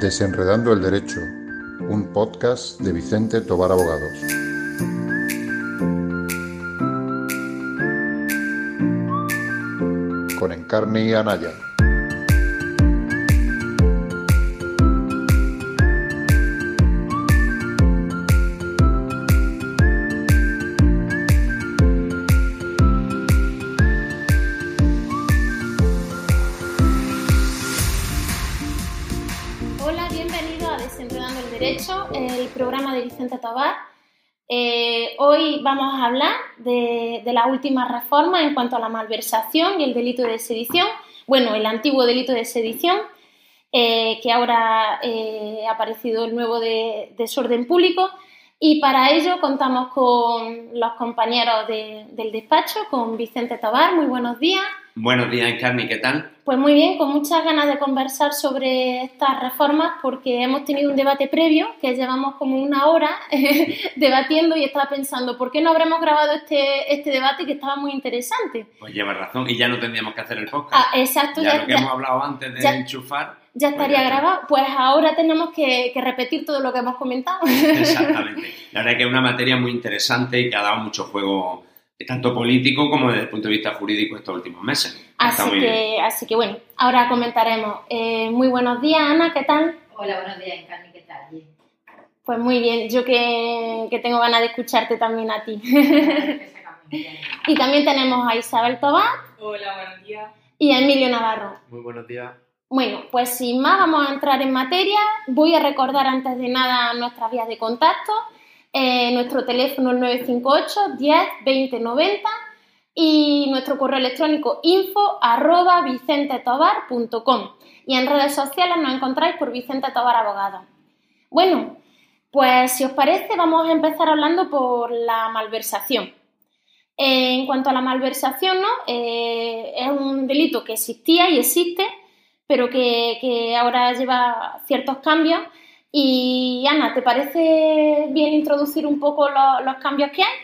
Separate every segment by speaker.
Speaker 1: Desenredando el Derecho, un podcast de Vicente Tobar Abogados. Con Encarni Anaya.
Speaker 2: Eh, hoy vamos a hablar de, de la última reforma en cuanto a la malversación y el delito de sedición, bueno, el antiguo delito de sedición, eh, que ahora eh, ha aparecido el nuevo de desorden público. Y para ello contamos con los compañeros de- del despacho, con Vicente Tobar. Muy buenos días.
Speaker 3: Buenos días, Encarni, ¿qué tal?
Speaker 2: Pues muy bien, con muchas ganas de conversar sobre estas reformas porque hemos tenido un debate previo que llevamos como una hora debatiendo y estaba pensando, ¿por qué no habremos grabado este, este debate que estaba muy interesante?
Speaker 3: Pues llevas razón, y ya no tendríamos que hacer el podcast.
Speaker 2: Ah, exacto,
Speaker 3: ya,
Speaker 2: ya,
Speaker 3: lo que
Speaker 2: ya-
Speaker 3: hemos hablado antes de
Speaker 2: ya-
Speaker 3: enchufar.
Speaker 2: ya
Speaker 3: pues
Speaker 2: estaría grabado. Pues ahora tenemos que, que repetir todo lo que hemos comentado.
Speaker 3: Exactamente. La verdad es que es una materia muy interesante y que ha dado mucho juego, tanto político como desde el punto de vista jurídico estos últimos meses.
Speaker 2: Así
Speaker 3: bien.
Speaker 2: que, así que bueno, ahora comentaremos. Eh, muy buenos días, Ana, ¿qué tal?
Speaker 4: Hola, buenos días, Encarni, ¿qué tal? Bien.
Speaker 2: Pues muy bien, yo que, que tengo ganas de escucharte también a ti. Y también tenemos a Isabel Tobar
Speaker 5: Hola, buenos días.
Speaker 2: y a Emilio Navarro.
Speaker 6: Muy buenos días.
Speaker 2: Bueno, pues sin más vamos a entrar en materia. Voy a recordar antes de nada nuestras vías de contacto. Eh, nuestro teléfono el 958 10 20 90 y nuestro correo electrónico info arroba y en redes sociales nos encontráis por Vicente Tobar Abogado. Bueno, pues si os parece vamos a empezar hablando por la malversación. Eh, en cuanto a la malversación, ¿no? Eh, es un delito que existía y existe, pero que ahora lleva ciertos cambios. Y Ana, ¿te parece bien introducir un poco lo- los cambios que hay?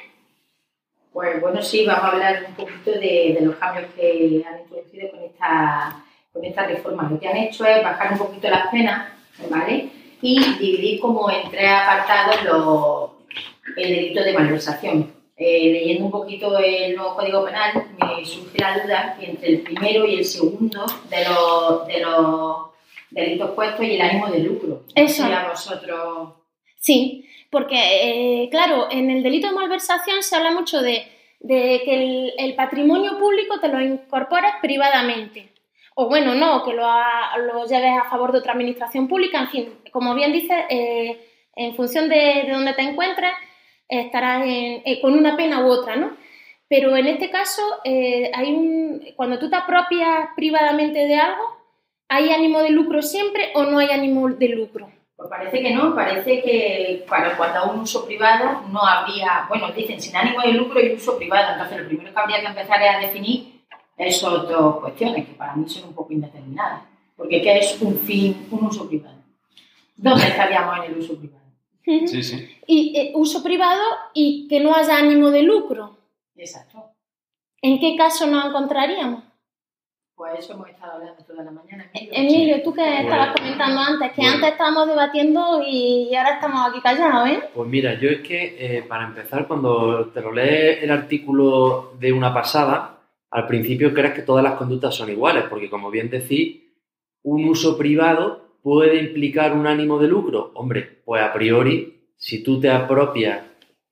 Speaker 4: Pues bueno, sí, vamos a hablar un poquito de, de los cambios que han introducido con esta, con esta reforma. Lo que han hecho es bajar un poquito las penas, ¿vale? Y dividir como en tres apartados los- el delito de malversación. Eh, leyendo un poquito el nuevo Código Penal, me surge la duda que entre el primero y el segundo de los, de los delitos puestos y el ánimo de lucro.
Speaker 2: Eso.
Speaker 4: A vosotros...
Speaker 2: Sí, porque, eh, claro, en el delito de malversación se habla mucho de, de que el, el patrimonio público te lo incorporas privadamente. O bueno, no, que lo, lleves a favor de otra administración pública. En fin, como bien dices, eh, en función de, de dónde te encuentres, estarás en- eh, con una pena u otra, ¿no? Pero en este caso, eh, hay un, cuando tú te apropias privadamente de algo, ¿hay ánimo de lucro siempre o no hay ánimo de lucro?
Speaker 4: Pues parece que no, parece que para cuando a un uso privado no habría, bueno, dicen sin ánimo de lucro y uso privado, entonces lo primero que habría que empezar es a definir esas dos cuestiones, que para mí son un poco indeterminadas, porque ¿qué es un fin, un uso privado? ¿Dónde estaríamos en el uso privado?
Speaker 3: Sí, sí.
Speaker 2: y eh, uso privado y que no haya ánimo de lucro.
Speaker 4: Exacto.
Speaker 2: ¿En qué caso nos encontraríamos?
Speaker 4: Pues eso hemos estado hablando toda la mañana. Emilio.
Speaker 2: Emilio, tú que estabas comentando antes, que
Speaker 6: Bueno.
Speaker 2: antes estábamos debatiendo y, y ahora estamos aquí callados, ¿eh?
Speaker 6: Pues mira, yo es que eh, para empezar, cuando te lo lees el artículo de una pasada, al principio crees que todas las conductas son iguales, porque como bien decís, un uso privado puede implicar un ánimo de lucro. Hombre, pues a priori, si tú te apropias,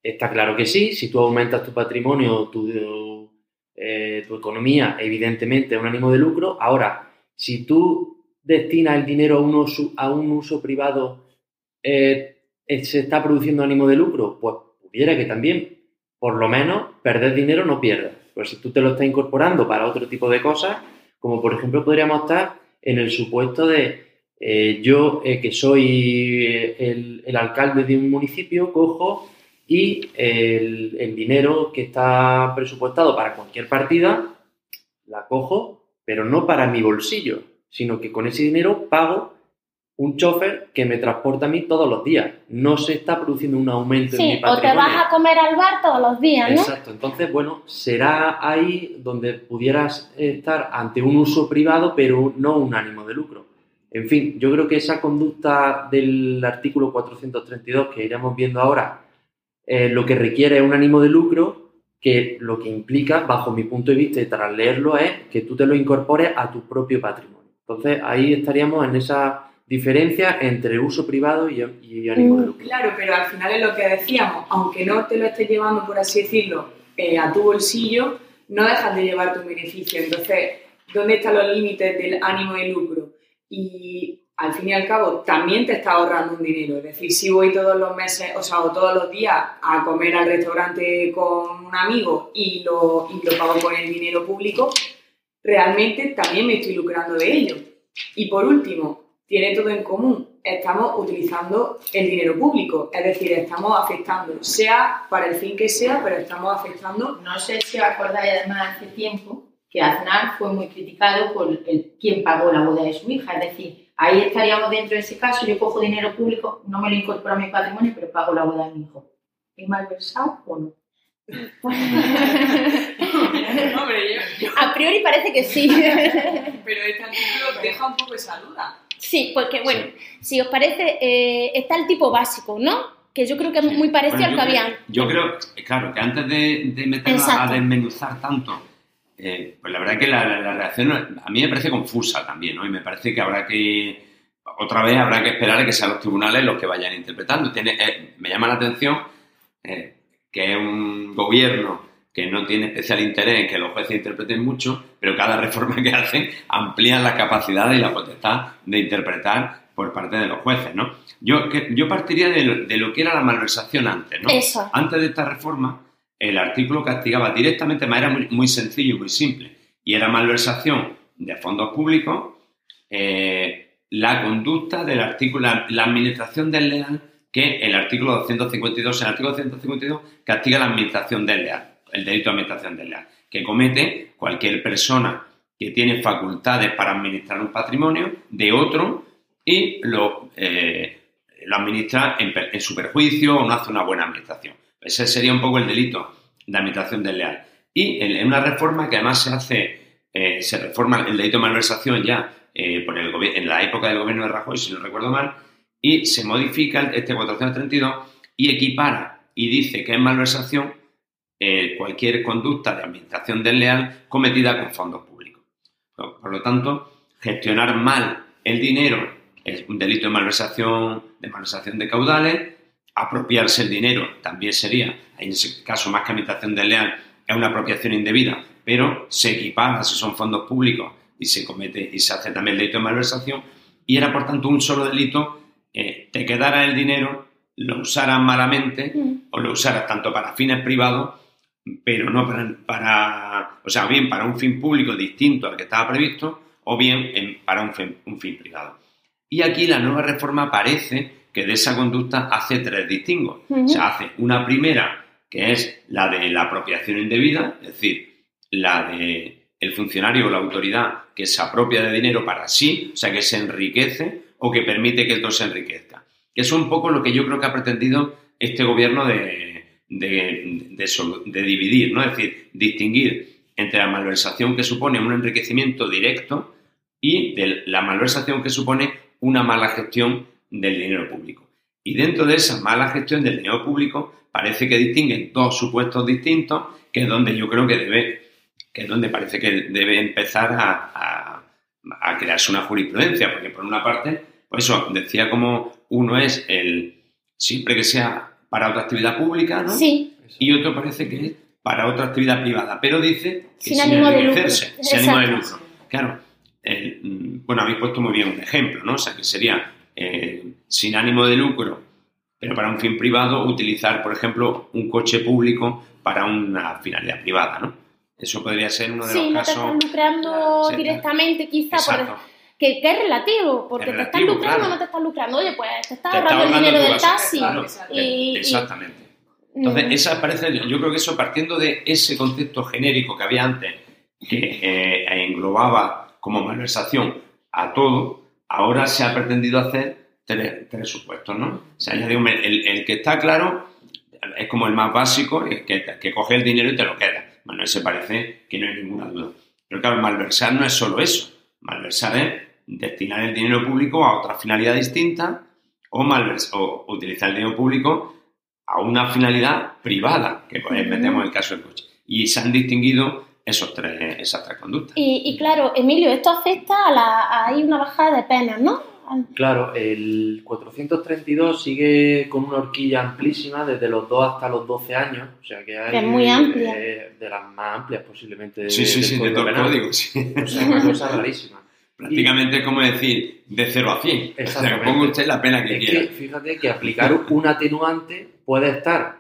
Speaker 6: está claro que sí, si tú aumentas tu patrimonio, tu, eh, tu economía, evidentemente un ánimo de lucro. Ahora, si tú destinas el dinero a un uso, privado, eh, eh, ¿se está produciendo ánimo de lucro? Pues pudiera que también, por lo menos, perder dinero no pierdas. Pero si tú te lo estás incorporando para otro tipo de cosas, como por ejemplo podríamos estar en el supuesto de yo, que soy el alcalde de un municipio, cojo y el, el dinero que está presupuestado para cualquier partida, la cojo, pero no para mi bolsillo, sino que con ese dinero pago un chofer que me transporta a mí todos los días. No se está produciendo un aumento en mi
Speaker 2: Sí, o te
Speaker 6: patrimonio.
Speaker 2: vas a comer al bar todos los días, ¿no?
Speaker 6: Exacto, entonces, bueno, será ahí donde pudieras estar ante un uso privado, pero no un ánimo de lucro. En fin, yo creo que esa conducta del artículo 432 que iremos viendo ahora, eh, lo que requiere es un ánimo de lucro que lo que implica, bajo mi punto de vista y tras leerlo, es que tú te lo incorpores a tu propio patrimonio. Entonces ahí estaríamos en esa diferencia entre uso privado y, ánimo de mm. lucro.
Speaker 5: Claro, pero al final es lo que decíamos, aunque no te lo estés llevando, por así decirlo, eh, a tu bolsillo, no dejas de llevar tu beneficio. Entonces, ¿dónde están los límites del ánimo de lucro? Y al fin y al cabo también te está ahorrando un dinero. Es decir, si voy todos los meses, o sea, o todos los días a comer al restaurante con un amigo y lo, y lo pago con el dinero público, realmente también me estoy lucrando de ello. Y por último, tiene todo en común. Estamos utilizando el dinero público, es decir, estamos afectando, sea para el fin que sea, pero estamos afectando.
Speaker 4: No sé si os acordáis además hace tiempo que Aznar fue muy criticado por el, quien pagó la boda de su hija, es decir, Ahí estaríamos dentro de ese caso, yo cojo dinero público, no me lo incorporo a mi patrimonio, pero pago la boda de mi hijo. ¿Es malversado o no?
Speaker 2: A priori parece que sí.
Speaker 5: pero este artículo deja un poco esa duda.
Speaker 2: Sí, porque bueno, si os parece, eh, está el tipo básico, ¿no? Que yo creo que es muy parecido al que había.
Speaker 3: Yo creo, claro, que antes de, de meternos a desmenuzar tanto eh, pues la verdad que la, reacción a mí me parece confusa también, ¿no? Y me parece que habrá que, otra vez habrá que esperar a que sean los tribunales los que vayan interpretando. Tiene, eh, me llama la atención eh, que es un gobierno que no tiene especial interés en que los jueces interpreten mucho, pero cada reforma que hacen amplía la capacidad y la potestad de interpretar por parte de los jueces, ¿no? Yo, yo partiría de de lo que era la malversación antes, ¿no?
Speaker 2: Eso.
Speaker 3: Antes de esta reforma, el artículo castigaba directamente, de era muy, sencillo y muy simple, y era malversación de fondos públicos, eh, la conducta del artículo, la, administración desleal, que el artículo 252, el artículo 252 castiga la administración desleal, el delito de administración desleal, que comete cualquier persona que tiene facultades para administrar un patrimonio de otro y lo, eh, administra en su perjuicio o no hace una buena administración. Ese sería un poco el delito de administración desleal. Y en, una reforma que además se hace, eh, se reforma el delito de malversación ya eh, por el en la época del gobierno de Rajoy, si no recuerdo mal, y se modifica este 432 y equipara y dice que es malversación eh, cualquier conducta de administración desleal cometida con fondos públicos. Por, lo tanto, gestionar mal el dinero es un delito de malversación, de malversación de caudales, apropiarse el dinero también sería, en ese caso más que administración desleal, es una apropiación indebida, pero se equipara si son fondos públicos y se comete y se hace también el delito de malversación y era por tanto un solo delito, eh, te quedara el dinero, lo usaras malamente mm. o lo usaras tanto para fines privados, pero no para, o sea, bien para un fin público distinto al que estaba previsto o bien para un fin, un fin privado. Y aquí la nueva reforma parece que de esa conducta hace tres distingos. Se hace una primera, que es la de la apropiación indebida, es decir, la de el funcionario o la autoridad que se apropia de dinero para sí, o sea, que se enriquece o que permite que esto se enriquezca. Que es un poco lo que yo creo que ha pretendido este gobierno de, de dividir, ¿no? Es decir, distinguir entre la malversación que supone un enriquecimiento directo y de la malversación que supone una mala gestión del dinero público. Y dentro de esa mala gestión del dinero público parece que distinguen dos supuestos distintos, que es donde yo creo que debe, que es donde parece que debe empezar a, a, crearse una jurisprudencia, porque por una parte, pues eso, decía como uno es el, siempre que sea para otra actividad pública, ¿no?
Speaker 2: Sí.
Speaker 3: Y otro parece que es para otra actividad privada, pero dice
Speaker 2: que sin, ánimo de lucro.
Speaker 3: Sin ánimo de lucro. Claro, mm, bueno, habéis puesto muy bien un ejemplo, ¿no? O sea, que sería eh, sin ánimo de lucro, pero para un fin privado, utilizar, por ejemplo, un coche público para una finalidad privada, ¿no? Eso podría ser uno de los casos.
Speaker 2: Sí, no te estás lucrando directamente, quizá, que, es relativo, porque te estás lucrando o no te estás lucrando. Oye, pues te estás ahorrando el dinero del taxi.
Speaker 3: exactamente. Entonces, mm. esa parece, yo creo que eso partiendo de ese concepto genérico que había antes, que eh, englobaba como malversación a todo, Ahora se ha pretendido hacer tres, supuestos, ¿no? O sea, el, que está claro es como el más básico, que, que coge el dinero y te lo queda. Bueno, ese parece que no hay ninguna duda. Pero claro, malversar no es solo eso. Malversar es destinar el dinero público a otra finalidad distinta o, malvers o utilizar el dinero público a una finalidad privada, que pues, metemos el caso del coche. Y se han distinguido esos tres, esas tres conductas.
Speaker 2: Y, y claro, Emilio, esto afecta a la. Hay una bajada de penas, ¿no?
Speaker 6: Claro, el 432 sigue con una horquilla amplísima desde los 2 hasta los 12 años, o sea que hay,
Speaker 2: Es muy amplia.
Speaker 6: eh, de las más amplias posiblemente de,
Speaker 3: Sí, sí, sí, de todo el código, sí.
Speaker 6: O sea, una cosa rarísima.
Speaker 3: Prácticamente es como decir de 0 a 100. O sea,
Speaker 6: Exactamente.
Speaker 3: ponga usted la pena que
Speaker 6: Es
Speaker 3: quiera.
Speaker 6: que fíjate que aplicar un atenuante puede estar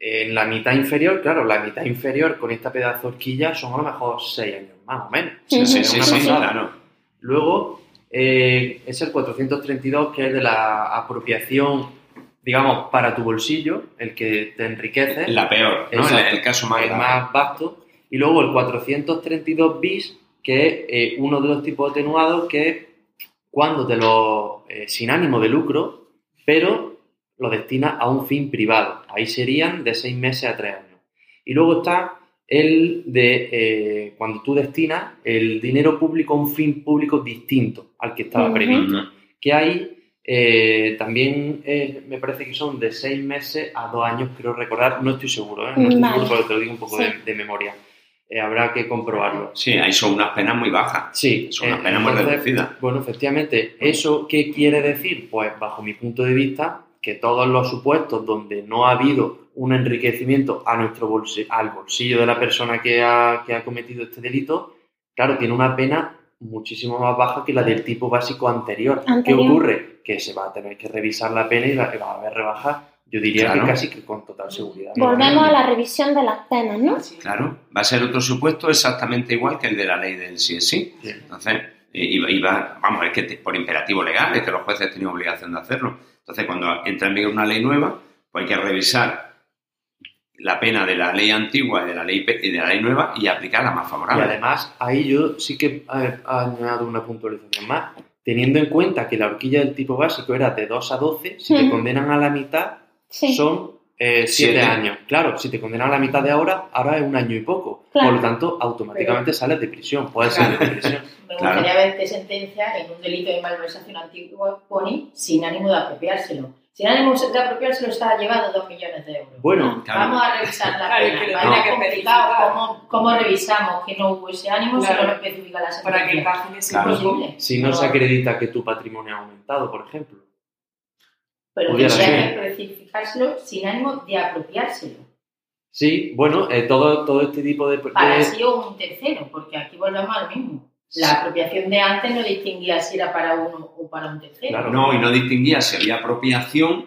Speaker 6: en la mitad inferior, claro, la mitad inferior con esta pedazo de horquilla son a lo mejor 6 años más o menos.
Speaker 3: Sí, sí, sí, sí, claro.
Speaker 6: Luego eh, es el 432, que es de la apropiación, digamos, para tu bolsillo, el que te enriquece,
Speaker 3: La peor, ¿no? El,
Speaker 6: Exacto.
Speaker 3: el caso más
Speaker 6: el
Speaker 3: grave.
Speaker 6: más vasto. Y luego el 432 bis, que es eh, uno de los tipos atenuados que es cuando te lo, eh, sin ánimo de lucro, pero lo destina a un fin privado. Ahí serían de seis meses a tres años. Y luego está el de eh, cuando tú destinas el dinero público a un fin público distinto al que estaba previsto. Que ahí eh, también eh, me parece que son de seis meses a dos años, creo recordar, no estoy seguro, ¿eh? no estoy
Speaker 2: Vale.
Speaker 6: seguro porque te lo digo un poco
Speaker 2: Sí.
Speaker 6: de, de memoria. Eh, habrá que comprobarlo.
Speaker 3: Sí, ahí son unas penas muy bajas.
Speaker 6: Sí,
Speaker 3: Son unas
Speaker 6: eh,
Speaker 3: penas muy reducidas.
Speaker 6: Bueno, efectivamente, ¿eso qué quiere decir? Pues bajo mi punto de vista, que todos los supuestos donde no ha habido un enriquecimiento a nuestro bolsi- al bolsillo de la persona que ha, que ha cometido este delito, claro, tiene una pena muchísimo más baja que la del tipo básico anterior. ¿Qué
Speaker 2: Anterior.
Speaker 6: ocurre? Que se va a tener que revisar la pena y va, va a haber rebajas, yo diría
Speaker 3: Claro.
Speaker 6: que casi que con total seguridad.
Speaker 2: Volvemos a la revisión de las penas, ¿no?
Speaker 5: Sí.
Speaker 3: Claro, va a ser otro supuesto exactamente igual que el de la ley del sí es sí. Entonces, eh, iba, iba- vamos, es que te- por imperativo legal, es que los jueces tienen obligación de hacerlo. Entonces, cuando entra en vigor una ley nueva, pues hay que revisar la pena de la ley antigua y de la ley, y de la ley nueva y aplicar la más
Speaker 6: Y
Speaker 3: favorable.
Speaker 6: además, ahí yo sí que he añadido una puntualización más. Teniendo en cuenta que la horquilla del tipo básico era de 2 a 12, si te
Speaker 2: Ujú.
Speaker 6: condenan a la mitad,
Speaker 2: Sí.
Speaker 6: son 7
Speaker 3: Siete.
Speaker 6: años. Claro, si te condenan a la mitad de ahora, ahora es un año y poco.
Speaker 2: Claro.
Speaker 6: Por lo tanto, automáticamente sales de prisión. Puedes salir de prisión.
Speaker 4: Me
Speaker 3: Claro.
Speaker 4: gustaría ver qué sentencia en un delito de malversación antigua pone sin ánimo de apropiárselo. Sin ánimo de apropiárselo está llevado dos millones de euros.
Speaker 6: Bueno,
Speaker 3: Claro.
Speaker 4: Vamos a revisar la
Speaker 5: Claro,
Speaker 4: pena.
Speaker 5: que
Speaker 4: complicado cómo, cómo revisamos que no hubo ese ánimo si
Speaker 5: Claro.
Speaker 4: no lo especifica la sentencia.
Speaker 5: Para que
Speaker 3: Claro.
Speaker 5: grupo.
Speaker 4: Imposible.
Speaker 6: si no se acredita que tu patrimonio ha aumentado, por ejemplo.
Speaker 4: Pero tendría que especificárselo sin ánimo de apropiárselo.
Speaker 6: Sí, bueno, eh, todo, todo este tipo de...
Speaker 4: Para
Speaker 6: de-
Speaker 4: sí o un tercero, porque aquí volvemos a lo mismo. La apropiación de antes no distinguía si era para uno o para un tercero.
Speaker 6: Claro.
Speaker 3: No, y no distinguía si había apropiación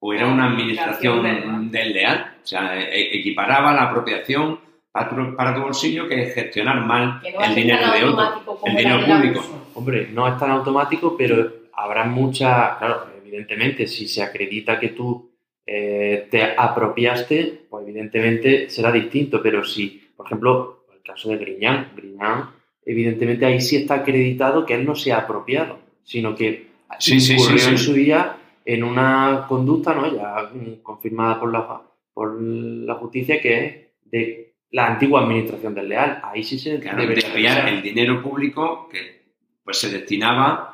Speaker 3: o era una administración desleal. O sea, e- equiparaba la apropiación para tu, para tu bolsillo que gestionar mal
Speaker 4: Que no
Speaker 3: el dinero de otro. el dinero
Speaker 4: del
Speaker 3: público.
Speaker 6: Hombre, no es tan automático, pero habrá mucha, claro, evidentemente, si se acredita que tú eh, te apropiaste, pues evidentemente será distinto, pero si, por ejemplo, el caso de Griñán, Griñán, evidentemente ahí sí está acreditado que él no se ha apropiado, sino que
Speaker 3: Sí, sí,
Speaker 6: incurrió
Speaker 3: sí,
Speaker 6: en su día en una conducta, ¿no? Ya confirmada por la, por la justicia, que es de la antigua administración del Leal. Ahí sí se
Speaker 3: Claro,
Speaker 6: debería
Speaker 3: desviar el dinero público que pues se destinaba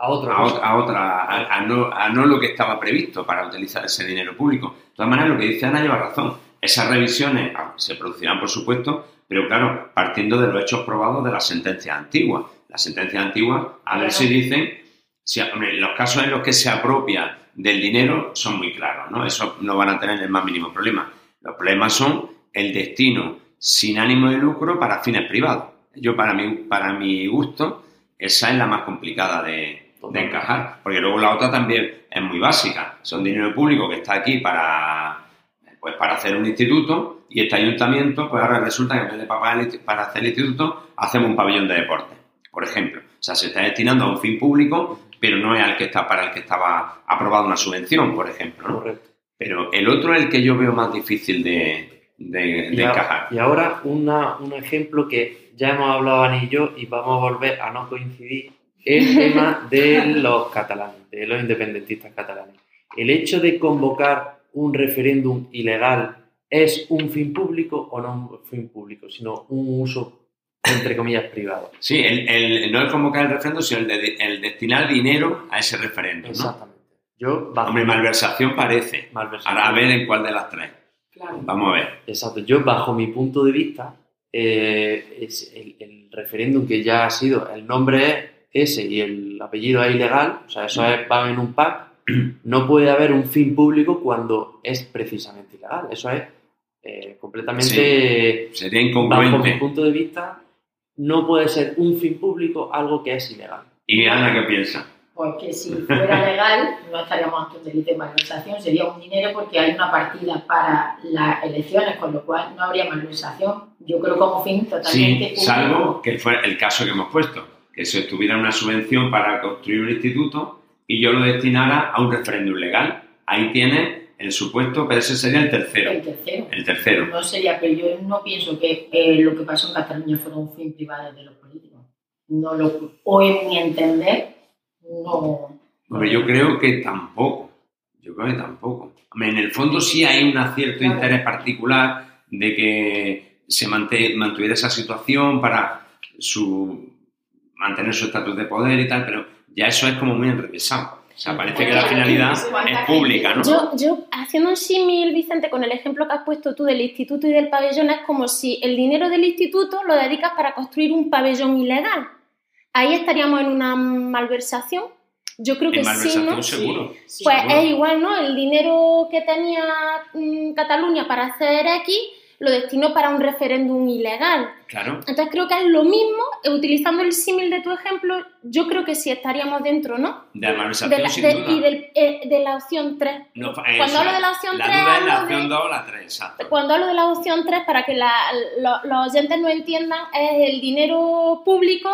Speaker 6: a otra
Speaker 3: a, otra, a, a no, a no lo que estaba previsto para utilizar ese dinero público. De todas maneras, lo que dice Ana lleva razón. Esas revisiones se producirán, por supuesto, pero claro, partiendo de los hechos probados de las sentencias antiguas. Las sentencias antiguas, a ver si dicen, si, hombre, los casos en los que se apropia del dinero son muy claros, ¿no? Eso no van a tener el más mínimo problema. Los problemas son el destino sin ánimo de lucro para fines privados. Yo, para mi, para mi gusto, esa es la más complicada de, de encajar, porque luego la otra también es muy básica. Son dinero público que está aquí para, pues, para hacer un instituto y este ayuntamiento, pues ahora resulta que en vez de para hacer el instituto, hacemos un pabellón de deporte, por ejemplo. O sea, se está destinando a un fin público, pero no es al que está, para el que estaba aprobada una subvención, por ejemplo. ¿no?
Speaker 6: Correcto.
Speaker 3: Pero el otro es el que yo veo más difícil de, de- de
Speaker 6: Y, a-
Speaker 3: encajar.
Speaker 6: y ahora una- un ejemplo que ya hemos hablado Ani y yo y vamos a volver a no coincidir, el tema de los catalanes, de los independentistas catalanes. El hecho de convocar un referéndum ilegal es un fin público o no un fin público, sino un uso entre comillas, privado.
Speaker 3: Sí, el, el- no el convocar el referéndum, sino el, de- el destinar dinero a ese referéndum, ¿no?
Speaker 6: Exactamente. Yo, bajo
Speaker 3: Hombre,
Speaker 6: mi-
Speaker 3: malversación parece.
Speaker 6: malversación.
Speaker 3: Ahora a ver en cuál de las tres.
Speaker 5: Claro.
Speaker 3: Vamos a ver.
Speaker 6: Exacto. Yo, bajo mi punto de vista, eh, es el, el referéndum que ya ha sido, el nombre es ese y el apellido es ilegal, o sea, eso es, va en un pack, no puede haber un fin público cuando es precisamente ilegal. Eso es eh, completamente,
Speaker 3: Sería
Speaker 6: bajo mi
Speaker 3: incongruente.
Speaker 6: punto de vista, no puede ser un fin público algo que es ilegal.
Speaker 3: ¿Y Ana qué piensa?
Speaker 4: Porque si fuera legal, no estaríamos ante un delito de malversación, sería un dinero porque hay una partida para las elecciones, con lo cual no habría malversación. Yo creo como fin totalmente
Speaker 3: Sí,
Speaker 4: público.
Speaker 3: salvo que fue el caso que hemos puesto, se tuviera una subvención para construir un instituto y yo lo destinara a un referéndum legal. Ahí tiene el supuesto, pero ese sería el tercero.
Speaker 4: El tercero.
Speaker 3: El tercero.
Speaker 4: No sería, pero yo no pienso que eh, lo que pasó en Cataluña fuera un fin privado de los políticos. No lo, o en mi entender, no.
Speaker 3: Hombre, yo creo que tampoco. Yo creo que tampoco. En el fondo sí hay un cierto
Speaker 4: Claro.
Speaker 3: interés particular de que se mantuviera esa situación para su mantener su estatus de poder y tal, pero ya eso es como muy enrevesado. O sea, parece que la finalidad es pública, ¿no?
Speaker 2: Yo, yo, haciendo un símil, Vicente, con el ejemplo que has puesto tú del instituto y del pabellón, es como si el dinero del instituto lo dedicas para construir un pabellón ilegal. Ahí estaríamos en una malversación. Yo creo que sí, ¿no?
Speaker 3: seguro.
Speaker 5: Sí,
Speaker 2: Pues
Speaker 3: seguro.
Speaker 2: es igual, ¿no? El dinero que tenía mm, Cataluña para hacer X lo destinó para un referéndum ilegal.
Speaker 3: Claro.
Speaker 2: Entonces creo que es lo mismo, eh, utilizando el símil de tu ejemplo, yo creo que sí estaríamos dentro, ¿no?
Speaker 3: De la
Speaker 2: De
Speaker 3: malversación,
Speaker 2: la,
Speaker 3: sin
Speaker 2: de-
Speaker 3: duda.
Speaker 2: y del- eh, de la opción 3.
Speaker 3: No,
Speaker 2: Cuando hablo de la opción
Speaker 3: la
Speaker 2: 3,
Speaker 3: duda es la
Speaker 2: hablo de-
Speaker 3: opción 2 o la 3, exacto.
Speaker 2: Cuando hablo de la opción 3, para que la- lo- los oyentes no entiendan, es el dinero público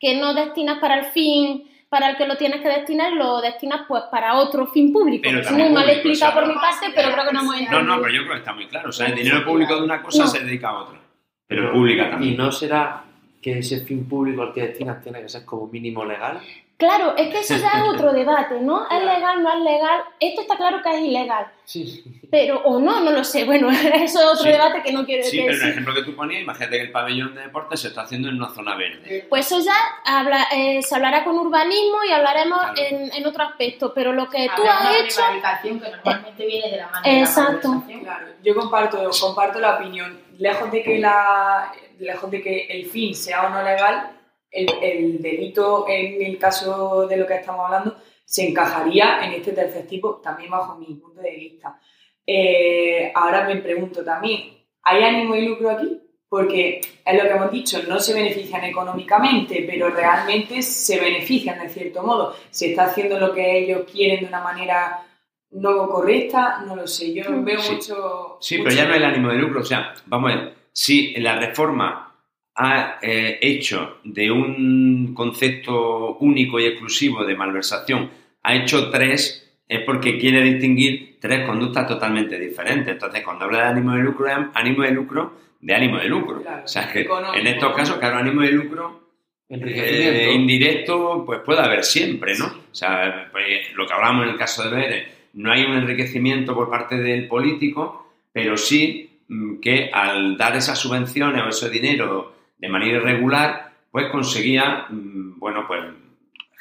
Speaker 2: que no destinas para el fin para el que lo tienes que destinar, lo destinas pues para otro fin público.
Speaker 3: Pero
Speaker 2: Es muy mal explicado por mi parte, pero creo que no hemos
Speaker 3: No,
Speaker 2: entendido.
Speaker 3: no, pero yo creo que está muy claro. O sea, el dinero público de una cosa
Speaker 2: No.
Speaker 3: se dedica a otra. Pero pública
Speaker 6: ¿Y
Speaker 3: también.
Speaker 6: no será que ese fin público al que destinas tiene que ser como mínimo legal?
Speaker 2: Claro, es que eso ya es otro debate, ¿no? ¿Es
Speaker 5: Claro.
Speaker 2: legal, no es legal? Esto está claro que es ilegal,
Speaker 6: Sí.
Speaker 2: pero o no, no lo sé. Bueno, eso es otro
Speaker 3: Sí.
Speaker 2: debate que no quiero
Speaker 3: Sí,
Speaker 2: decir.
Speaker 3: pero en el ejemplo que tú ponías, imagínate que el pabellón de deportes se está haciendo en una zona verde.
Speaker 2: Pues eso ya habla- eh, se hablará con urbanismo y hablaremos
Speaker 3: Claro.
Speaker 2: en, en otro aspecto, pero lo que tú has
Speaker 4: una
Speaker 2: hecho...
Speaker 4: que normalmente viene de la mano de la
Speaker 2: Exacto.
Speaker 5: Claro, yo comparto, comparto la opinión. Lejos de que la, lejos de que el fin sea o no legal, el, el delito, en el caso de lo que estamos hablando, se encajaría en este tercer tipo, también bajo mi punto de vista. Eh, ahora me pregunto también, ¿hay ánimo y lucro aquí? Porque es lo que hemos dicho, no se benefician económicamente, pero realmente se benefician de cierto modo. Se está haciendo lo que ellos quieren de una manera no correcta, no lo sé. Yo
Speaker 2: Mm.
Speaker 5: veo
Speaker 3: Sí.
Speaker 5: mucho.
Speaker 3: Sí,
Speaker 5: mucho-
Speaker 3: pero ya no el ánimo de lucro. O sea, vamos a ver, si la reforma ha eh, hecho de un concepto único y exclusivo de malversación, ha hecho tres, es porque quiere distinguir tres conductas totalmente diferentes. Entonces, cuando habla de ánimo de lucro, es ánimo de lucro de ánimo de lucro.
Speaker 5: Claro,
Speaker 3: o sea, que
Speaker 5: económico.
Speaker 3: en estos casos, claro, ánimo de lucro. Eh, indirecto, pues puede haber siempre, ¿no? O sea, pues, lo que hablábamos en el caso de Bere, no hay un enriquecimiento por parte del político, pero sí mm, que al dar esas subvenciones o ese dinero de manera irregular, pues conseguía, mm, bueno, pues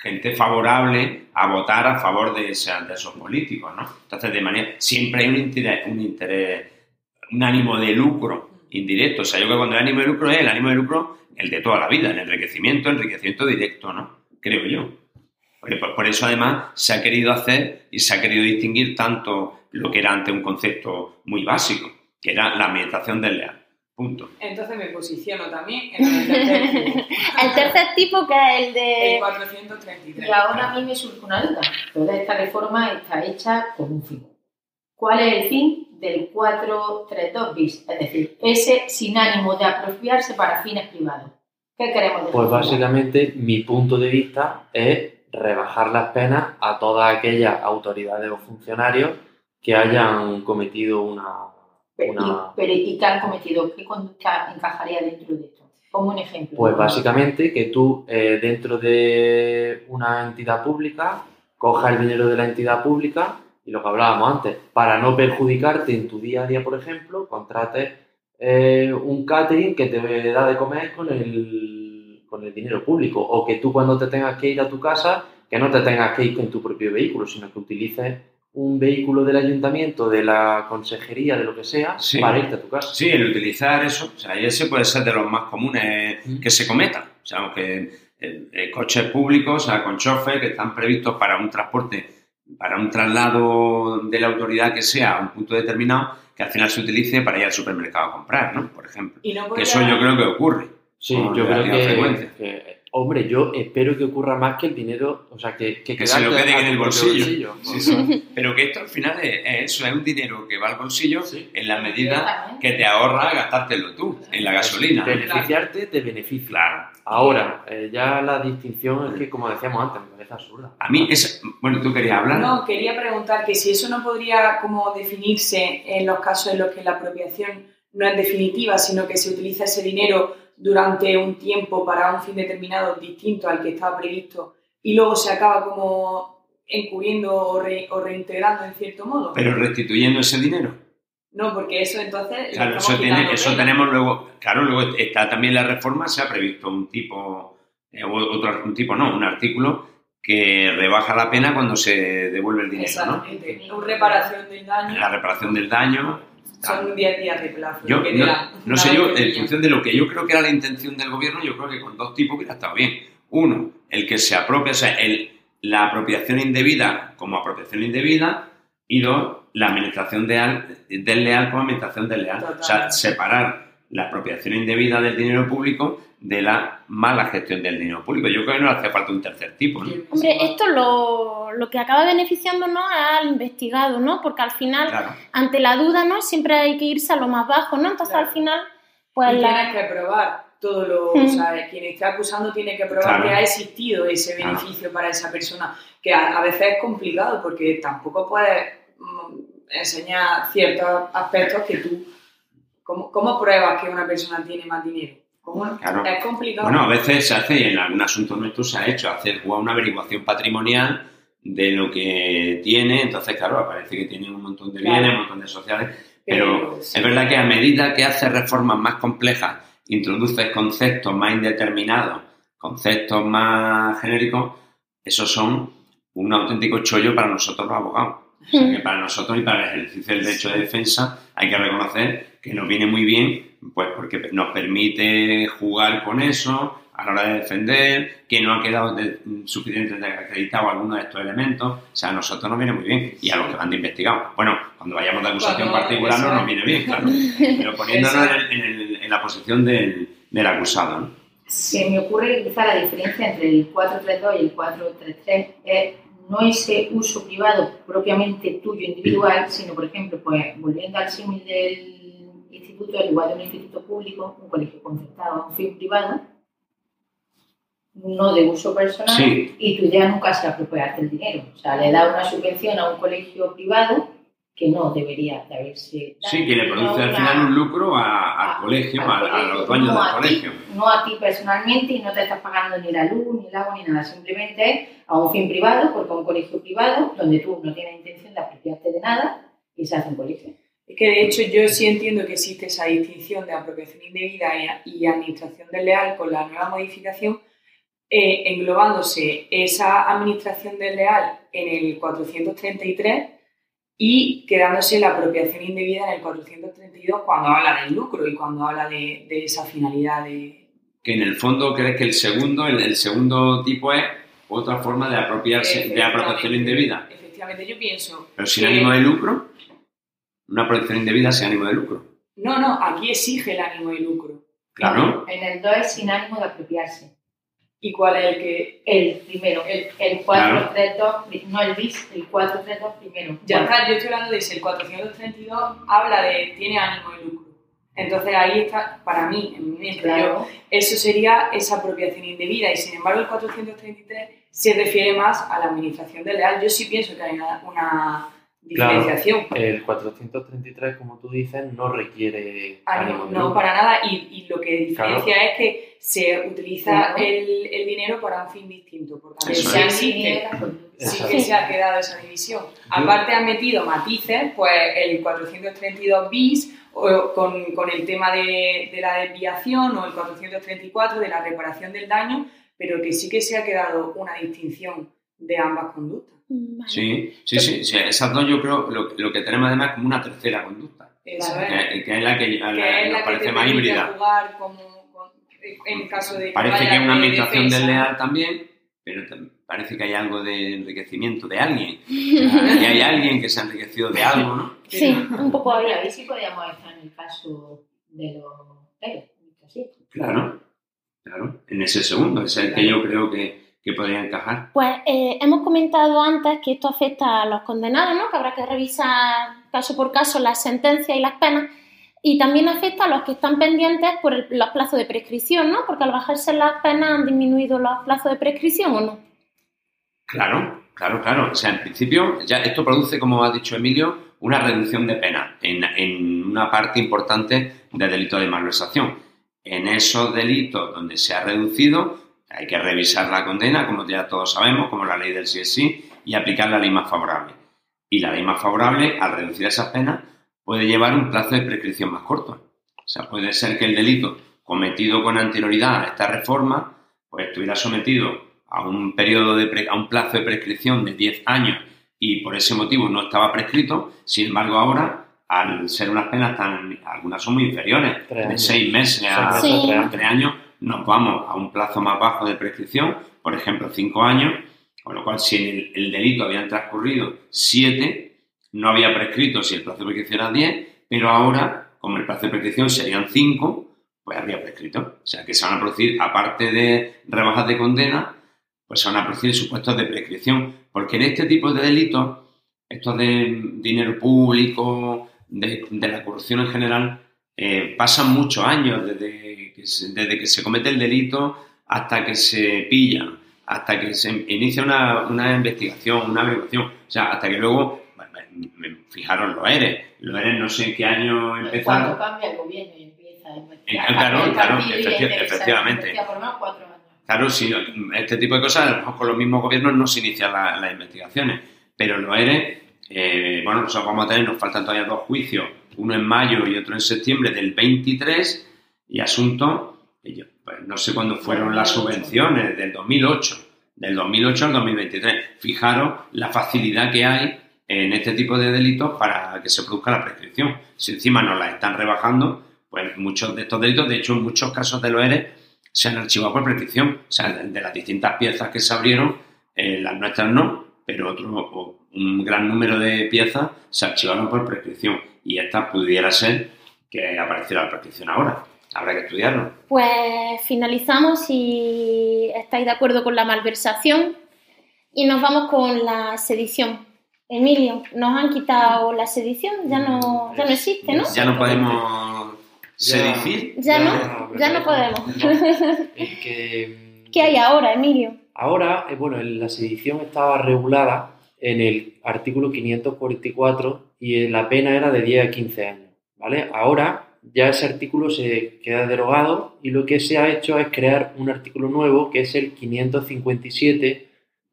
Speaker 3: gente favorable a votar a favor de, esos políticos, ¿no? Entonces, de manera, siempre hay un interés, un interés, un ánimo de lucro indirecto. O sea, yo creo que cuando el ánimo de lucro es el ánimo de lucro, el de toda la vida, el enriquecimiento, enriquecimiento directo, ¿no? Creo yo. Por, eso, además, se ha querido hacer y se ha querido distinguir tanto lo que era antes un concepto muy básico, que era la administración del leal. Punto.
Speaker 5: Entonces me posiciono también en el tercer tipo,
Speaker 2: El tercer tipo que es el de...
Speaker 5: el 433.
Speaker 4: Y ahora a mí me surge una duda. Toda esta reforma está hecha con un fin. ¿Cuál es el fin del 432 bis? Es decir, ese sin ánimo de apropiarse para fines privados. ¿Qué queremos decir?
Speaker 6: Pues básicamente mi punto de vista es rebajar las penas a todas aquellas autoridades o funcionarios que hayan cometido una...
Speaker 4: Pero,
Speaker 6: una-
Speaker 4: y, pero, ¿y qué han cometido? ¿Qué conducta encajaría dentro de esto? Como un ejemplo.
Speaker 6: Pues básicamente que tú eh, dentro de una entidad pública cojas el dinero de la entidad pública y lo que hablábamos antes, para no perjudicarte en tu día a día, por ejemplo, contrates eh, un catering que te da de comer con el, con el dinero público. O que tú cuando te tengas que ir a tu casa, que no te tengas que ir con tu propio vehículo, sino que utilices un vehículo del ayuntamiento, de la consejería, de lo que sea,
Speaker 3: Sí.
Speaker 6: para irte a tu casa.
Speaker 3: Sí, el utilizar eso, o sea, ese puede ser de los más comunes
Speaker 6: Mm.
Speaker 3: que se cometan. O sea, aunque eh, eh, coches públicos, o sea, con chofer que están previstos para un transporte, para un traslado de la autoridad que sea a un punto determinado, que al final se utilice para ir al supermercado a comprar, ¿no? Por ejemplo.
Speaker 5: Y no
Speaker 3: Que eso yo creo que ocurre.
Speaker 6: Sí, yo creo que,
Speaker 3: frecuencia.
Speaker 6: que- hombre, yo espero que ocurra más que el dinero, o sea, que, que,
Speaker 3: Que se lo
Speaker 6: a
Speaker 3: en el bolsillo. Sí,
Speaker 6: Bueno,
Speaker 3: sí. Pero que esto al final es, es eso, es un dinero que va al bolsillo
Speaker 6: Sí.
Speaker 3: en la medida que te ahorra gastártelo tú en la gasolina.
Speaker 6: Beneficiarte te beneficia.
Speaker 3: Claro.
Speaker 6: Ahora, eh, ya la distinción es que, como decíamos antes, me parece absurda.
Speaker 3: A mí, es, bueno, tú querías hablar.
Speaker 5: No, quería preguntar que si eso no podría como definirse en los casos en los que la apropiación no es definitiva, sino que se utiliza ese dinero durante un tiempo para un fin determinado distinto al que estaba previsto y luego se acaba como encubriendo o, re- o reintegrando en cierto modo.
Speaker 3: Pero restituyendo ese dinero.
Speaker 5: no, porque eso entonces...
Speaker 3: Claro, eso, tiene- eso tenemos luego. Claro, luego está también la reforma, se ha previsto un tipo, eh, otro, un tipo no, un artículo que rebaja la pena cuando se devuelve el dinero, ¿no?
Speaker 5: Exactamente. Una reparación del daño
Speaker 3: La reparación del daño.
Speaker 5: Son 10 días de plazo.
Speaker 3: Yo
Speaker 5: que te
Speaker 3: no, sé yo, en función de lo que yo creo que era la intención del gobierno, yo creo que con dos tipos hubiera estado bien. Uno, el que se apropia, o sea, el, la apropiación indebida como apropiación indebida, y dos, la administración de, desleal como administración desleal. O sea, separar la apropiación indebida del dinero público de la mala gestión del dinero público. Yo creo que no hace falta un tercer tipo, ¿no?
Speaker 2: Hombre, esto lo, lo que acaba beneficiándonos es al investigado, ¿no? Porque al final,
Speaker 3: Claro.
Speaker 2: ante la duda, ¿no? Siempre hay que irse a lo más bajo, ¿no? Entonces
Speaker 5: Claro.
Speaker 2: al final, pues
Speaker 5: y
Speaker 2: la...
Speaker 5: tienes que probar todo lo,
Speaker 2: Mm.
Speaker 5: o sea, quien esté acusando tiene que probar
Speaker 3: Claro.
Speaker 5: que ha existido ese
Speaker 3: Claro.
Speaker 5: beneficio para esa persona, que a, a veces es complicado porque tampoco puedes mm, enseñar ciertos aspectos que tú, ¿cómo, cómo pruebas que una persona tiene más dinero? ¿Cómo?
Speaker 3: Claro.
Speaker 5: Es complicado.
Speaker 3: Bueno, a veces se hace, y en algún asunto nuestro se ha hecho, hacer una averiguación patrimonial de lo que tiene, entonces, claro, aparece que tiene un montón de
Speaker 5: Claro.
Speaker 3: bienes, un montón de sociales, pero
Speaker 5: Pero, sí.
Speaker 3: es verdad que a medida que haces reformas más complejas, introduces conceptos más indeterminados, conceptos más genéricos, esos son un auténtico chollo para nosotros los abogados. O sea, que para nosotros y para el ejercicio del derecho de defensa hay que reconocer que nos viene muy bien, pues porque nos permite jugar con eso a la hora de defender, que no ha quedado de- suficientemente acreditado alguno de estos elementos. O sea, a nosotros nos viene muy bien y a los que van de investigado. Bueno, cuando vayamos de acusación particular no nos viene bien, claro. Pero poniéndonos en, el- en el- en la posición del, del acusado. ¿no?
Speaker 4: Se me ocurre que quizá la diferencia entre el 432 y el 433 es no ese uso privado propiamente tuyo individual, sino, por ejemplo, pues volviendo al símil del instituto, al igual de un instituto público, un colegio concertado a un fin privado, no de uso personal,
Speaker 3: Sí.
Speaker 4: y tu idea nunca sea apropiarte el dinero. O sea, le da una subvención a un colegio privado que no debería de haberse dado,
Speaker 3: Sí, que le produce al final un lucro a- al
Speaker 4: a-
Speaker 3: colegio,
Speaker 4: al
Speaker 3: a, a los dueños
Speaker 4: no
Speaker 3: del
Speaker 4: a ti,
Speaker 3: colegio.
Speaker 4: no a ti personalmente y no te estás pagando ni la luz, ni el agua, ni nada. Simplemente es a un fin privado, porque un colegio privado, donde tú no tienes intención de apropiarte de nada, y se hace un colegio.
Speaker 5: Es que de hecho yo sí entiendo que existe esa distinción de apropiación indebida y, administración desleal con la nueva modificación, eh, englobándose esa administración desleal en el 433 y quedándose la apropiación indebida en el 432 cuando habla del lucro y cuando habla de, de esa finalidad de...
Speaker 3: Que en el fondo crees que el segundo, el, el segundo tipo es otra forma de apropiarse, de apropiación indebida.
Speaker 5: Efectivamente, yo pienso...
Speaker 3: Pero sin ánimo de lucro, una apropiación indebida sin ánimo de lucro.
Speaker 5: No, no, aquí exige el ánimo de lucro.
Speaker 3: Claro.
Speaker 4: En el 2 es sin ánimo de apropiarse.
Speaker 5: ¿Y cuál es el que...?
Speaker 4: El primero, el, el 432, no el bis, el 432 primero.
Speaker 5: Ya
Speaker 4: Bueno,
Speaker 5: está, yo estoy hablando de ese, el 432 habla de tiene ánimo de lucro. Entonces ahí está, para mí, en mi mente, yo,
Speaker 4: Claro.
Speaker 5: eso sería esa apropiación indebida y sin embargo el 433 se refiere más a la administración del leal. Yo sí pienso que hay una, una diferenciación.
Speaker 6: El 433, como tú dices, no requiere
Speaker 5: Ánimo,
Speaker 6: ánimo
Speaker 5: no, para nada. Y, y lo que diferencia
Speaker 6: Claro.
Speaker 5: es que se utiliza
Speaker 4: Claro.
Speaker 5: el, el dinero para un fin distinto. Por tanto,
Speaker 3: Eso
Speaker 5: sí
Speaker 3: es.
Speaker 5: sí que se ha quedado esa división. Aparte han metido matices, pues el 432 bis o con, con el tema de, de la desviación o el 434 de la reparación del daño, pero que sí que se ha quedado una distinción de ambas conductas.
Speaker 2: Vale.
Speaker 3: Sí, sí, sí, sí, esas dos yo creo lo, lo que tenemos además es como una tercera conducta,
Speaker 5: es.
Speaker 3: que, que es la que, a la-
Speaker 5: que es
Speaker 3: nos
Speaker 5: la que
Speaker 3: parece
Speaker 5: te
Speaker 3: más híbrida.
Speaker 5: jugar como, con- en caso de
Speaker 3: Parece que es una
Speaker 5: de
Speaker 3: administración
Speaker 5: defensa.
Speaker 3: desleal también, pero parece que hay algo de enriquecimiento de alguien. O sea, que hay alguien que se ha enriquecido de algo, ¿no?
Speaker 2: Sí, un poco había.
Speaker 4: ahí sí podríamos estar en el caso de los sí.
Speaker 3: Claro, claro. En ese segundo, es el que yo creo que, que podría encajar.
Speaker 2: Pues eh, hemos comentado antes que esto afecta a los condenados, ¿no? Que habrá que revisar caso por caso las sentencias y las penas. Y también afecta a los que están pendientes por el- los plazos de prescripción, ¿no? Porque al bajarse las penas han disminuido los plazos de prescripción, ¿o no?
Speaker 3: Claro, claro, claro. O sea, en principio, ya esto produce, como ha dicho Emilio, una reducción de pena en, en una parte importante de delito de malversación. En esos delitos donde se ha reducido, hay que revisar la condena, como ya todos sabemos, como la ley del sí es sí, y aplicar la ley más favorable. Y la ley más favorable, al reducir esas penas, puede llevar un plazo de prescripción más corto. O sea, puede ser que el delito cometido con anterioridad a esta reforma, pues estuviera sometido a un periodo de pre- a un plazo de prescripción de 10 años y por ese motivo no estaba prescrito, sin embargo ahora al ser unas penas tan algunas son muy inferiores, de
Speaker 6: años.
Speaker 3: 6 meses a
Speaker 6: Seis
Speaker 2: meses,
Speaker 3: a
Speaker 2: tres años.
Speaker 3: Nos vamos a un plazo más bajo de prescripción, por ejemplo 5 años, con lo cual si en el, el delito habían transcurrido 7, no había prescrito si el plazo de prescripción era 10, pero ahora, como el plazo de prescripción serían 5, pues habría prescrito. O sea que se van a producir, aparte de rebajas de condena, pues se van a producir supuestos de prescripción. Porque en este tipo de delitos, estos de dinero público, de, de la corrupción en general, eh, pasan muchos años desde que, se, desde que se comete el delito hasta que se pilla, hasta que se inicia una, una investigación, una averiguación. O sea, hasta que luego, bueno, me- fijaros, los ERES. Los ERES no sé en qué año empezaron.
Speaker 4: Cuando cambia el gobierno y empieza a investigar.
Speaker 3: Claro,
Speaker 4: el
Speaker 3: claro, efectivamente.
Speaker 4: años.
Speaker 3: Claro, sí, este tipo de cosas, a lo mejor con los mismos gobiernos no se inician la- las investigaciones, pero los ERE, eh, bueno, nosotros vamos a tener, nos faltan todavía dos juicios, uno en mayo y otro en septiembre del 23, y asuntos, que yo, pues, no sé cuándo fueron las
Speaker 4: 2008.
Speaker 3: subvenciones, del 2008, del 2008 al 2023. Fijaros la facilidad que hay en este tipo de delitos para que se produzca la prescripción. Si encima nos la están rebajando, pues muchos de estos delitos, de hecho en muchos casos de los ERE, se han archivado por prescripción. O sea, de, las distintas piezas que se abrieron, eh, las nuestras no, pero otro, o un gran número de piezas se archivaron por prescripción. Y esta pudiera ser que apareciera la prescripción ahora. Habrá que estudiarlo.
Speaker 2: Pues finalizamos si estáis de acuerdo con la malversación y nos vamos con la sedición. Emilio, nos han quitado la sedición, ya no, ya no existe, ¿no?
Speaker 3: Ya no podemos
Speaker 6: Ya-
Speaker 3: sedicir.
Speaker 2: Ya no, ya no podemos.
Speaker 6: no. Es que,
Speaker 2: ¿Qué hay ahora, Emilio?
Speaker 6: Ahora, eh, bueno, la sedición estaba regulada en el artículo 544 y la pena era de 10 a 15 años, ¿vale? Ahora ya ese artículo se queda derogado y lo que se ha hecho es crear un artículo nuevo que es el 557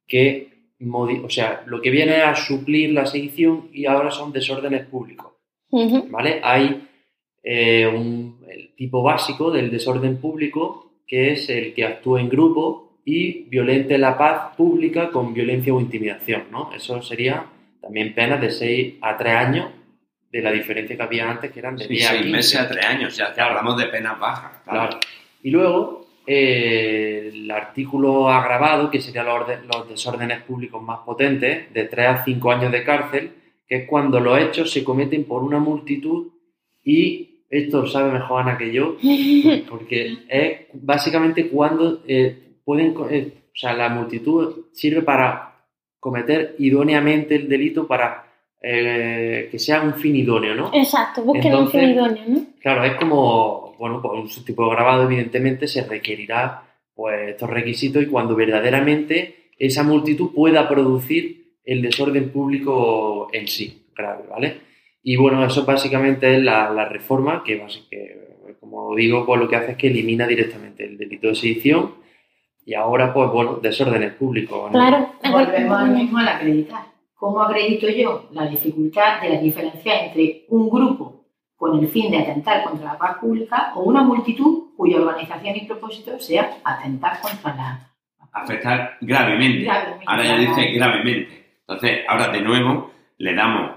Speaker 6: que, modi- o sea, lo que viene a suplir la sedición y ahora son desórdenes públicos. ¿vale? Hay eh, un el tipo básico del desorden público, que es el que actúa en grupo y violente la paz pública con violencia o intimidación, ¿no? Eso sería también penas de 6 a 3 años de la diferencia que había antes, que eran de
Speaker 3: Sí,
Speaker 6: 10 a
Speaker 3: seis
Speaker 6: 15.
Speaker 3: meses a tres años, ya
Speaker 6: Claro.
Speaker 3: hablamos de penas bajas.
Speaker 6: Claro. Y luego eh, el artículo agravado, que serían los, orden- los desórdenes públicos más potentes, de 3 a 5 años de cárcel, que es cuando los hechos se cometen por una multitud y esto lo sabe mejor Ana que yo, porque es básicamente cuando eh, pueden, eh, o sea, la multitud sirve para cometer idóneamente el delito para eh, que sea un fin idóneo, ¿no?
Speaker 2: Exacto, busquen un fin idóneo, ¿no?
Speaker 6: Claro, es como, bueno, pues un tipo de grabado, evidentemente, se requerirá pues estos requisitos y cuando verdaderamente esa multitud pueda producir el desorden público en sí, grave, ¿vale? Y bueno, eso básicamente es la, la reforma que, que, como digo, pues lo que hace es que elimina directamente el delito de sedición y ahora, pues bueno, desórdenes públicos.
Speaker 2: ¿no? Claro,
Speaker 4: volvemos al mismo al acreditar. ¿Cómo acredito yo la dificultad de la diferencia entre un grupo con el fin de atentar contra la paz pública o una multitud cuya organización y propósito sea atentar contra la
Speaker 3: afectar gravemente. gravemente. Ahora ya dice gravemente. Entonces, ahora de nuevo le damos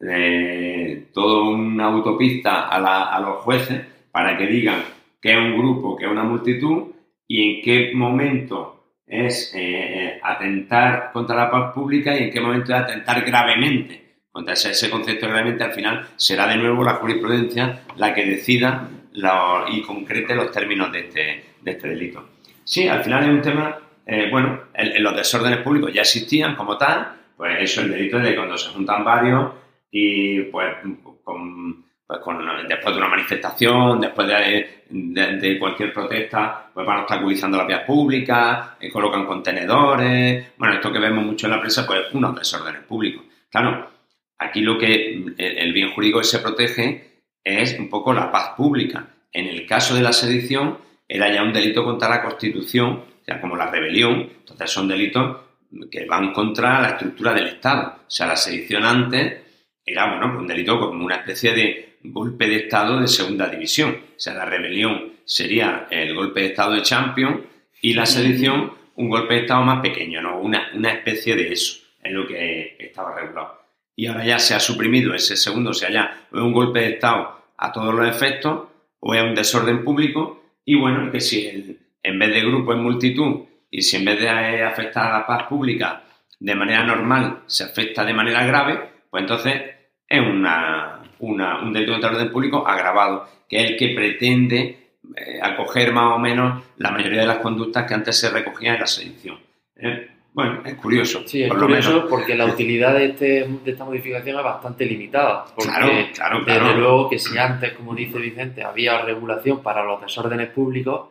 Speaker 3: eh, toda una autopista a, los jueces para que digan qué es un grupo, qué es una multitud y en qué momento es eh, atentar contra la paz pública y en qué momento es atentar gravemente contra ese, concepto gravemente. Al final será de nuevo la jurisprudencia la que decida y concrete los términos de este, de este delito. Sí, al final es un tema, eh, bueno, en, los desórdenes públicos ya existían como tal, pues eso, el delito de cuando se juntan varios y pues, pues después de una manifestación, después de, cualquier protesta, pues van obstaculizando las vías públicas, eh, colocan contenedores, bueno, esto que vemos mucho en la prensa, pues unos desórdenes públicos. Claro, aquí lo que el bien jurídico se protege es un poco la paz pública. En el caso de la sedición, era ya un delito contra la Constitución, o sea, como la rebelión, entonces son delitos que van contra la estructura del Estado. O sea, la sedición antes era, bueno, pues un delito como una especie de golpe de Estado de segunda división. O sea, la rebelión sería el golpe de Estado de Champion y la sedición un golpe de Estado más pequeño, ¿no? Una, una especie de eso, es lo que estaba regulado. Y ahora ya se ha suprimido ese segundo, o sea, ya es un golpe de Estado a todos los efectos o es un desorden público y bueno, que si en vez de grupo es multitud y si en vez de afectar a la paz pública de manera normal se afecta de manera grave, pues entonces es una, un delito contra el orden público agravado, que es el que pretende eh, acoger más o menos la mayoría de las conductas que antes se recogían en la sedición. Eh, bueno, es curioso.
Speaker 6: Sí, es curioso porque la utilidad de, este, de, esta modificación es bastante limitada. Porque
Speaker 3: claro, claro,
Speaker 6: claro. Desde luego que si antes, como dice Vicente, había regulación para los desórdenes públicos,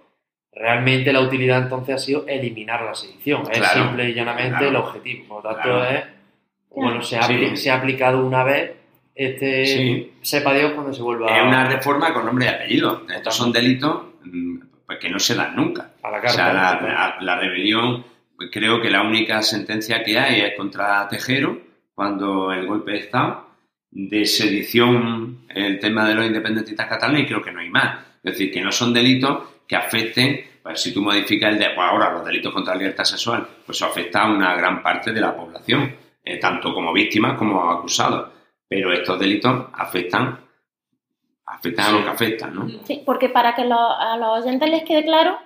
Speaker 6: realmente la utilidad entonces ha sido eliminar la sedición. es simple y llanamente el objetivo. Por lo tanto, es, bueno, se ha, se ha aplicado una vez este sepa Dios cuando se vuelva
Speaker 3: Es una reforma con nombre y apellido. Estos son delitos pues, que no se dan nunca.
Speaker 6: A la
Speaker 3: o sea, la, rebelión, pues, creo que la única sentencia que hay es contra Tejero, cuando el golpe de Estado, de sedición, el tema de los independentistas catalanes, y creo que no hay más. Es decir, que no son delitos que afecten, pues si tú modificas el de, pues, ahora los delitos contra la libertad sexual, pues eso afecta a una gran parte de la población, eh, tanto como víctimas como acusados pero estos delitos afectan, afectan a lo que afectan, ¿no?
Speaker 2: Sí, porque para que a los oyentes les quede claro,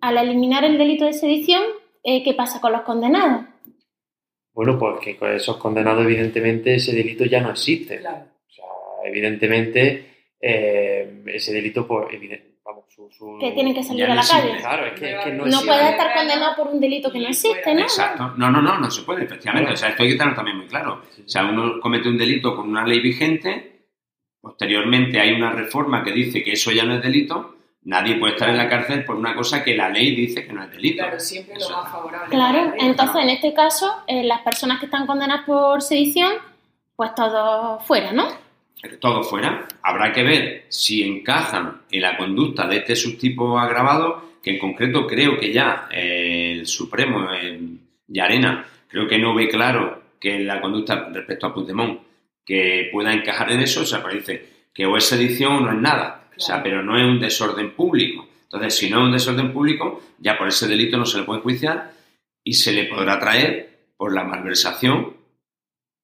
Speaker 2: al eliminar el delito de sedición, eh, ¿qué pasa con los condenados?
Speaker 6: Bueno, pues que con esos condenados, evidentemente, ese delito ya no existe.
Speaker 5: Claro.
Speaker 6: O sea, evidentemente, eh, ese delito, pues, vamos, su,
Speaker 2: Que tienen que salir a la calle.
Speaker 6: Claro, es que, no,
Speaker 2: no puede estar condenado por un delito que no existe, ¿no?
Speaker 3: Exacto. No, no, no, no se puede, efectivamente. O sea, esto hay que tenerlo también muy claro. O sea, uno comete un delito con una ley vigente, posteriormente hay una reforma que dice que eso ya no es delito, nadie puede estar en la cárcel por una cosa que la ley dice que no es delito.
Speaker 5: Claro, siempre lo más favorable.
Speaker 2: Claro, entonces en este caso, eh, las personas que están condenadas por sedición, pues todo fuera, ¿no?
Speaker 3: Todo fuera. Habrá que ver si encajan en la conducta de este subtipo agravado, que en concreto creo que ya eh, el Supremo, en Yarena, creo que no ve claro que la conducta respecto a Puigdemont que pueda encajar en eso, o sea, parece que o es sedición o no es nada, o sea, pero no es un desorden público. Entonces, si no es un desorden público, ya por ese delito no se le puede enjuiciar y se le podrá traer por la malversación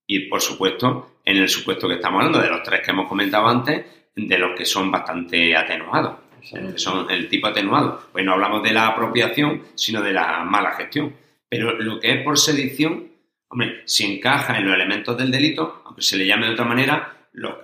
Speaker 3: y, por supuesto, en el supuesto que estamos hablando, de los tres que hemos comentado antes, de los que son bastante atenuados, son el tipo atenuado. Pues no hablamos de la apropiación, sino de la mala gestión. Pero lo que es por sedición, hombre, si encaja en los elementos del delito, aunque se le llame de otra manera,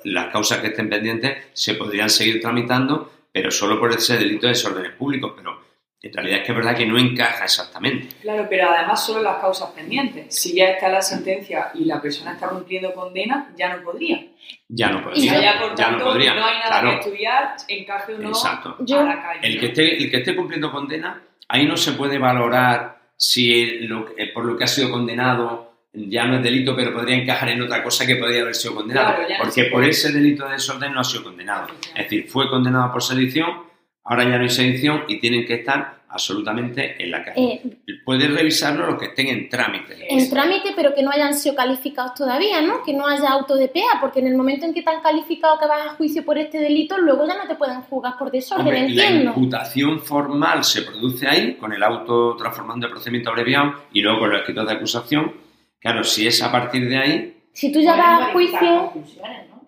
Speaker 3: las causas que estén pendientes se podrían seguir tramitando, pero solo por ese delito de desórdenes públicos. Pero en realidad es que es verdad que no encaja exactamente.
Speaker 5: Claro, pero además solo las causas pendientes. Si ya está la sentencia y la persona está cumpliendo condena, ya no podría.
Speaker 3: Ya no podría.
Speaker 5: Ya, por tanto, no, podría. no hay nada que estudiar, encaje o no
Speaker 3: Exacto.
Speaker 5: a la calle.
Speaker 3: El que, esté, el que esté cumpliendo condena, ahí no se puede valorar si por lo que ha sido condenado ya no es delito, pero podría encajar en otra cosa que podría haber sido condenado.
Speaker 5: Claro, no
Speaker 3: porque
Speaker 5: se
Speaker 3: por ese delito de desorden no ha sido condenado. Es decir, fue condenado por sedición, ahora ya no hay sedición y tienen que estar absolutamente en la calle.
Speaker 2: Eh,
Speaker 3: Puedes revisarlo los que estén en trámite.
Speaker 2: en trámite, pero que no hayan sido calificados todavía, ¿no? Que no haya auto de PEA, porque en el momento en que te han calificado que vas a juicio por este delito, luego ya no te pueden juzgar por desorden,
Speaker 3: Hombre, la
Speaker 2: entiendo.
Speaker 3: imputación formal se produce ahí, con el auto transformando el procedimiento abreviado y luego con los escritos de acusación. Claro, si es a partir de ahí,
Speaker 2: Si tú ya
Speaker 4: Pueden
Speaker 2: vas a juicio.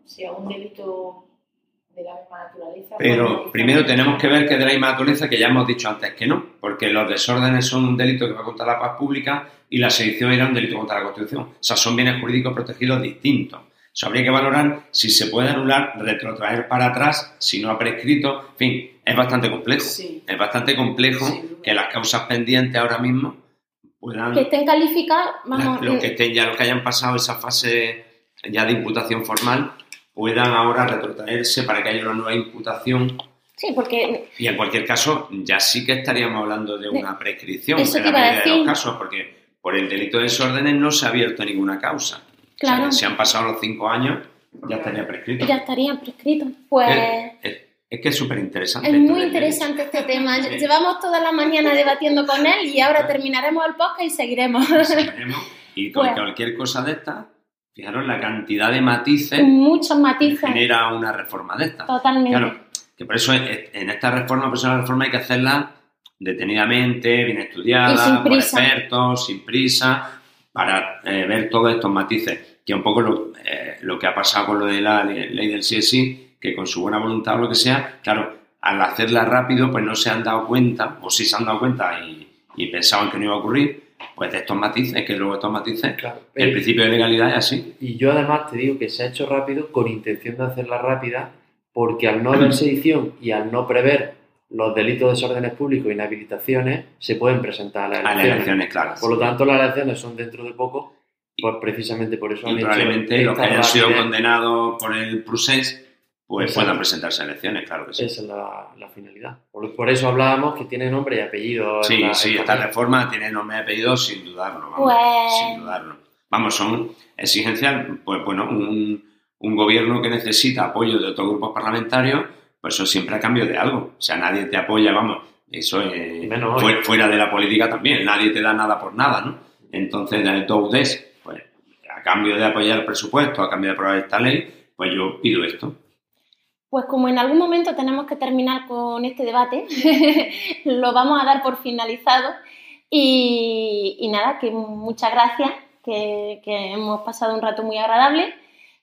Speaker 4: Si es un delito de la misma naturaleza.
Speaker 3: Pero primero tenemos que ver que de la misma naturaleza que ya hemos dicho antes que no, porque los desórdenes son un delito que va contra la paz pública y la sedición era un delito contra la Constitución. O sea, son bienes jurídicos protegidos distintos. Eso habría que valorar si se puede anular, retrotraer para atrás, si no ha prescrito. En fin, es bastante complejo.
Speaker 5: Sí.
Speaker 3: Es bastante complejo que las causas pendientes ahora mismo puedan,
Speaker 2: que estén calificados, vamos,
Speaker 3: los que estén ya, los que hayan pasado esa fase ya de imputación formal, puedan ahora retrotraerse para que haya una nueva imputación
Speaker 2: sí, porque
Speaker 3: y en cualquier caso, ya sí que estaríamos hablando de una prescripción
Speaker 2: Eso
Speaker 3: en la mayoría de los
Speaker 2: decir.
Speaker 3: casos, porque por el delito de desórdenes no se ha abierto ninguna causa.
Speaker 2: Claro.
Speaker 3: O sea, si han pasado los cinco años, ya estaría prescrito.
Speaker 2: ya estarían prescritos. Pues
Speaker 3: Es, es- es que es súper interesante.
Speaker 2: es muy interesante este tema. Llevamos toda la mañana debatiendo con él y ahora terminaremos el podcast y seguiremos.
Speaker 3: Y con
Speaker 2: Pues-
Speaker 3: cualquier cosa de esta, fijaros la cantidad de matices
Speaker 2: Muchos
Speaker 3: que
Speaker 2: matices.
Speaker 3: genera una reforma de esta.
Speaker 2: Totalmente.
Speaker 3: Claro, que por eso es- en esta reforma, por eso la reforma hay que hacerla detenidamente, bien estudiada, por expertos, sin prisa, para eh, ver todos estos matices. Que un poco lo, eh, lo que ha pasado con lo de la ley ley del CSI, que con su buena voluntad o lo que sea, claro, al hacerla rápido, pues no se han dado cuenta, o sí se han dado cuenta y, y pensaban que no iba a ocurrir, pues de estos matices, que luego estos matices,
Speaker 6: Claro.
Speaker 3: el
Speaker 6: Eh,
Speaker 3: principio de legalidad es así.
Speaker 6: Y yo además te digo que se ha hecho rápido con intención de hacerla rápida, porque al no haber sedición y al no prever los delitos de desórdenes públicos e inhabilitaciones, se pueden presentar a las
Speaker 3: A las
Speaker 6: elecciones.
Speaker 3: elecciones, claro.
Speaker 6: Por lo tanto, las elecciones son dentro de poco, pues precisamente por eso han
Speaker 3: y
Speaker 6: hecho
Speaker 3: probablemente los que hayan sido condenados por el procés pues puedan presentarse a elecciones, claro que sí.
Speaker 6: Esa es la, la finalidad. Por, por eso hablábamos que tiene nombre y apellido.
Speaker 3: Sí,
Speaker 6: la-
Speaker 3: sí, esta reforma tiene nombre y apellido sin dudarlo, vamos,
Speaker 2: Pues-
Speaker 3: sin dudarlo. Vamos, son exigencias, pues bueno, un, un gobierno que necesita apoyo de otros grupos parlamentarios, pues eso siempre a cambio de algo. O sea, nadie te apoya, vamos, eso es
Speaker 6: Menos
Speaker 3: fuera de la política también, nadie te da nada por nada, ¿no? Entonces, de todo des, pues a cambio de apoyar el presupuesto, a cambio de aprobar esta ley, pues yo pido esto.
Speaker 2: Pues como en algún momento tenemos que terminar con este debate, lo vamos a dar por finalizado. Y, y nada, que muchas gracias, que, que hemos pasado un rato muy agradable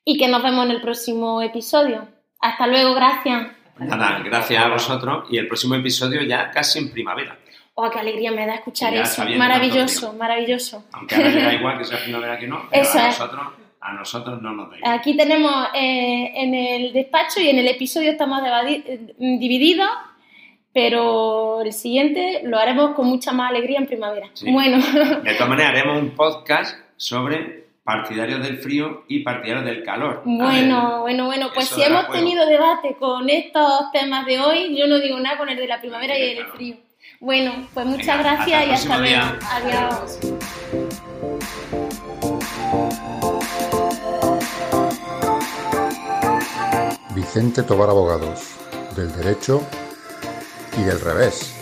Speaker 2: y que nos vemos en el próximo episodio. Hasta luego, gracias.
Speaker 3: Nada, gracias a vosotros y el próximo episodio ya casi en primavera.
Speaker 2: Oh, qué alegría me da escuchar
Speaker 3: Ya
Speaker 2: eso. Maravilloso, maravilloso.
Speaker 3: Aunque a nadie da igual que sea primavera que no, pero
Speaker 2: Eso
Speaker 3: a
Speaker 2: es.
Speaker 3: A nosotros no nos da igual.
Speaker 2: Aquí tenemos eh, en el despacho y en el episodio estamos eh, divididos, pero el siguiente lo haremos con mucha más alegría en primavera.
Speaker 3: Sí.
Speaker 2: Bueno,
Speaker 3: De todas maneras, haremos un podcast sobre partidarios del frío y partidarios del calor.
Speaker 2: bueno, bueno, bueno, pues si hemos
Speaker 3: juego.
Speaker 2: tenido debate con estos temas de hoy, yo no digo nada con el de la primavera y el
Speaker 3: Claro.
Speaker 2: frío. Bueno, pues muchas
Speaker 3: Venga,
Speaker 2: gracias
Speaker 3: hasta
Speaker 2: y hasta luego. Adiós.
Speaker 1: Vicente Tobar Abogados, del derecho y del revés.